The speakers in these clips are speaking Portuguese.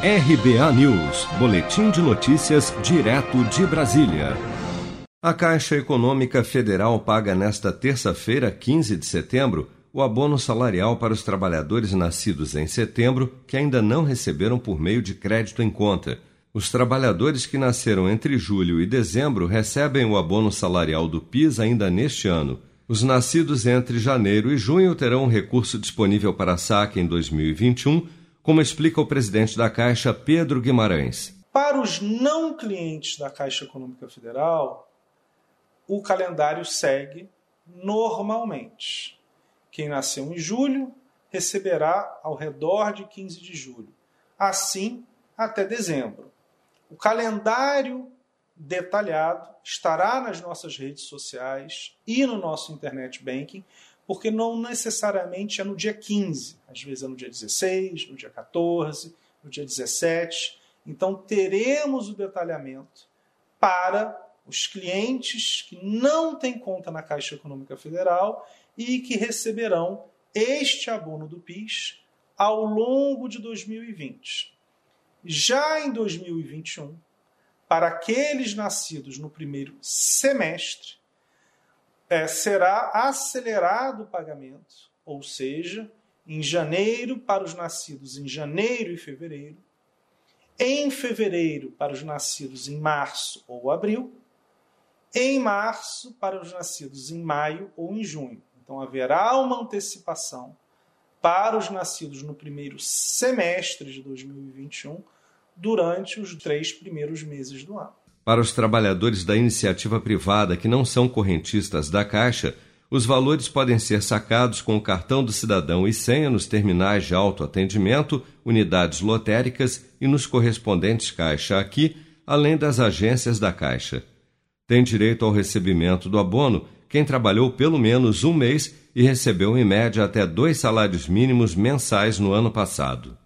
RBA News, Boletim de Notícias, direto de Brasília. A Caixa Econômica Federal paga nesta terça-feira, 15 de setembro, o abono salarial para os trabalhadores nascidos em setembro que ainda não receberam por meio de crédito em conta. Os trabalhadores que nasceram entre julho e dezembro recebem o abono salarial do PIS ainda neste ano. Os nascidos entre janeiro e junho terão um recurso disponível para saque em 2021, como explica o presidente da Caixa, Pedro Guimarães. Para os não clientes da Caixa Econômica Federal, o calendário segue normalmente. Quem nasceu em julho receberá ao redor de 15 de julho. Assim, até dezembro. O calendário detalhado estará nas nossas redes sociais e no nosso internet banking, porque não necessariamente é no dia 15, às vezes é no dia 16, no dia 14, no dia 17. Então teremos o detalhamento para os clientes que não têm conta na Caixa Econômica Federal e que receberão este abono do PIS ao longo de 2020. Já em 2021, para aqueles nascidos no primeiro semestre, é, será acelerado o pagamento, ou seja, em janeiro para os nascidos em janeiro e fevereiro, em fevereiro para os nascidos em março ou abril, em março para os nascidos em maio ou em junho. Então haverá uma antecipação para os nascidos no primeiro semestre de 2021 durante os três primeiros meses do ano. Para os trabalhadores da iniciativa privada que não são correntistas da Caixa, os valores podem ser sacados com o cartão do cidadão e senha nos terminais de autoatendimento, unidades lotéricas e nos correspondentes Caixa aqui, além das agências da Caixa. Tem direito ao recebimento do abono quem trabalhou pelo menos um mês e recebeu em média até dois salários mínimos mensais no ano passado.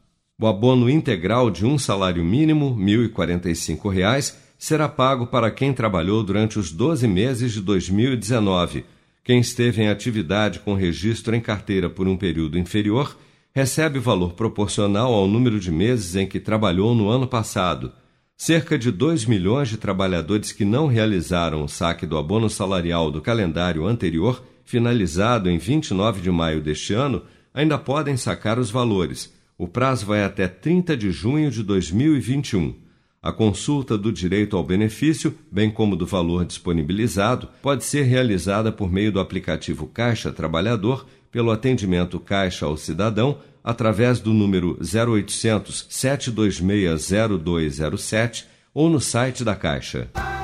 O abono integral de um salário mínimo, R$ 1.045, será pago para quem trabalhou durante os 12 meses de 2019. Quem esteve em atividade com registro em carteira por um período inferior recebe valor proporcional ao número de meses em que trabalhou no ano passado cerca de 2 milhões de trabalhadores que não realizaram o saque do abono salarial do calendário anterior, finalizado em 29 de maio deste ano, ainda podem sacar os valores. O prazo vai até 30 de junho de 2021. A consulta do direito ao benefício, bem como do valor disponibilizado, pode ser realizada por meio do aplicativo Caixa Trabalhador, pelo atendimento Caixa ao Cidadão através do número 0800 726 0207 ou no site da Caixa.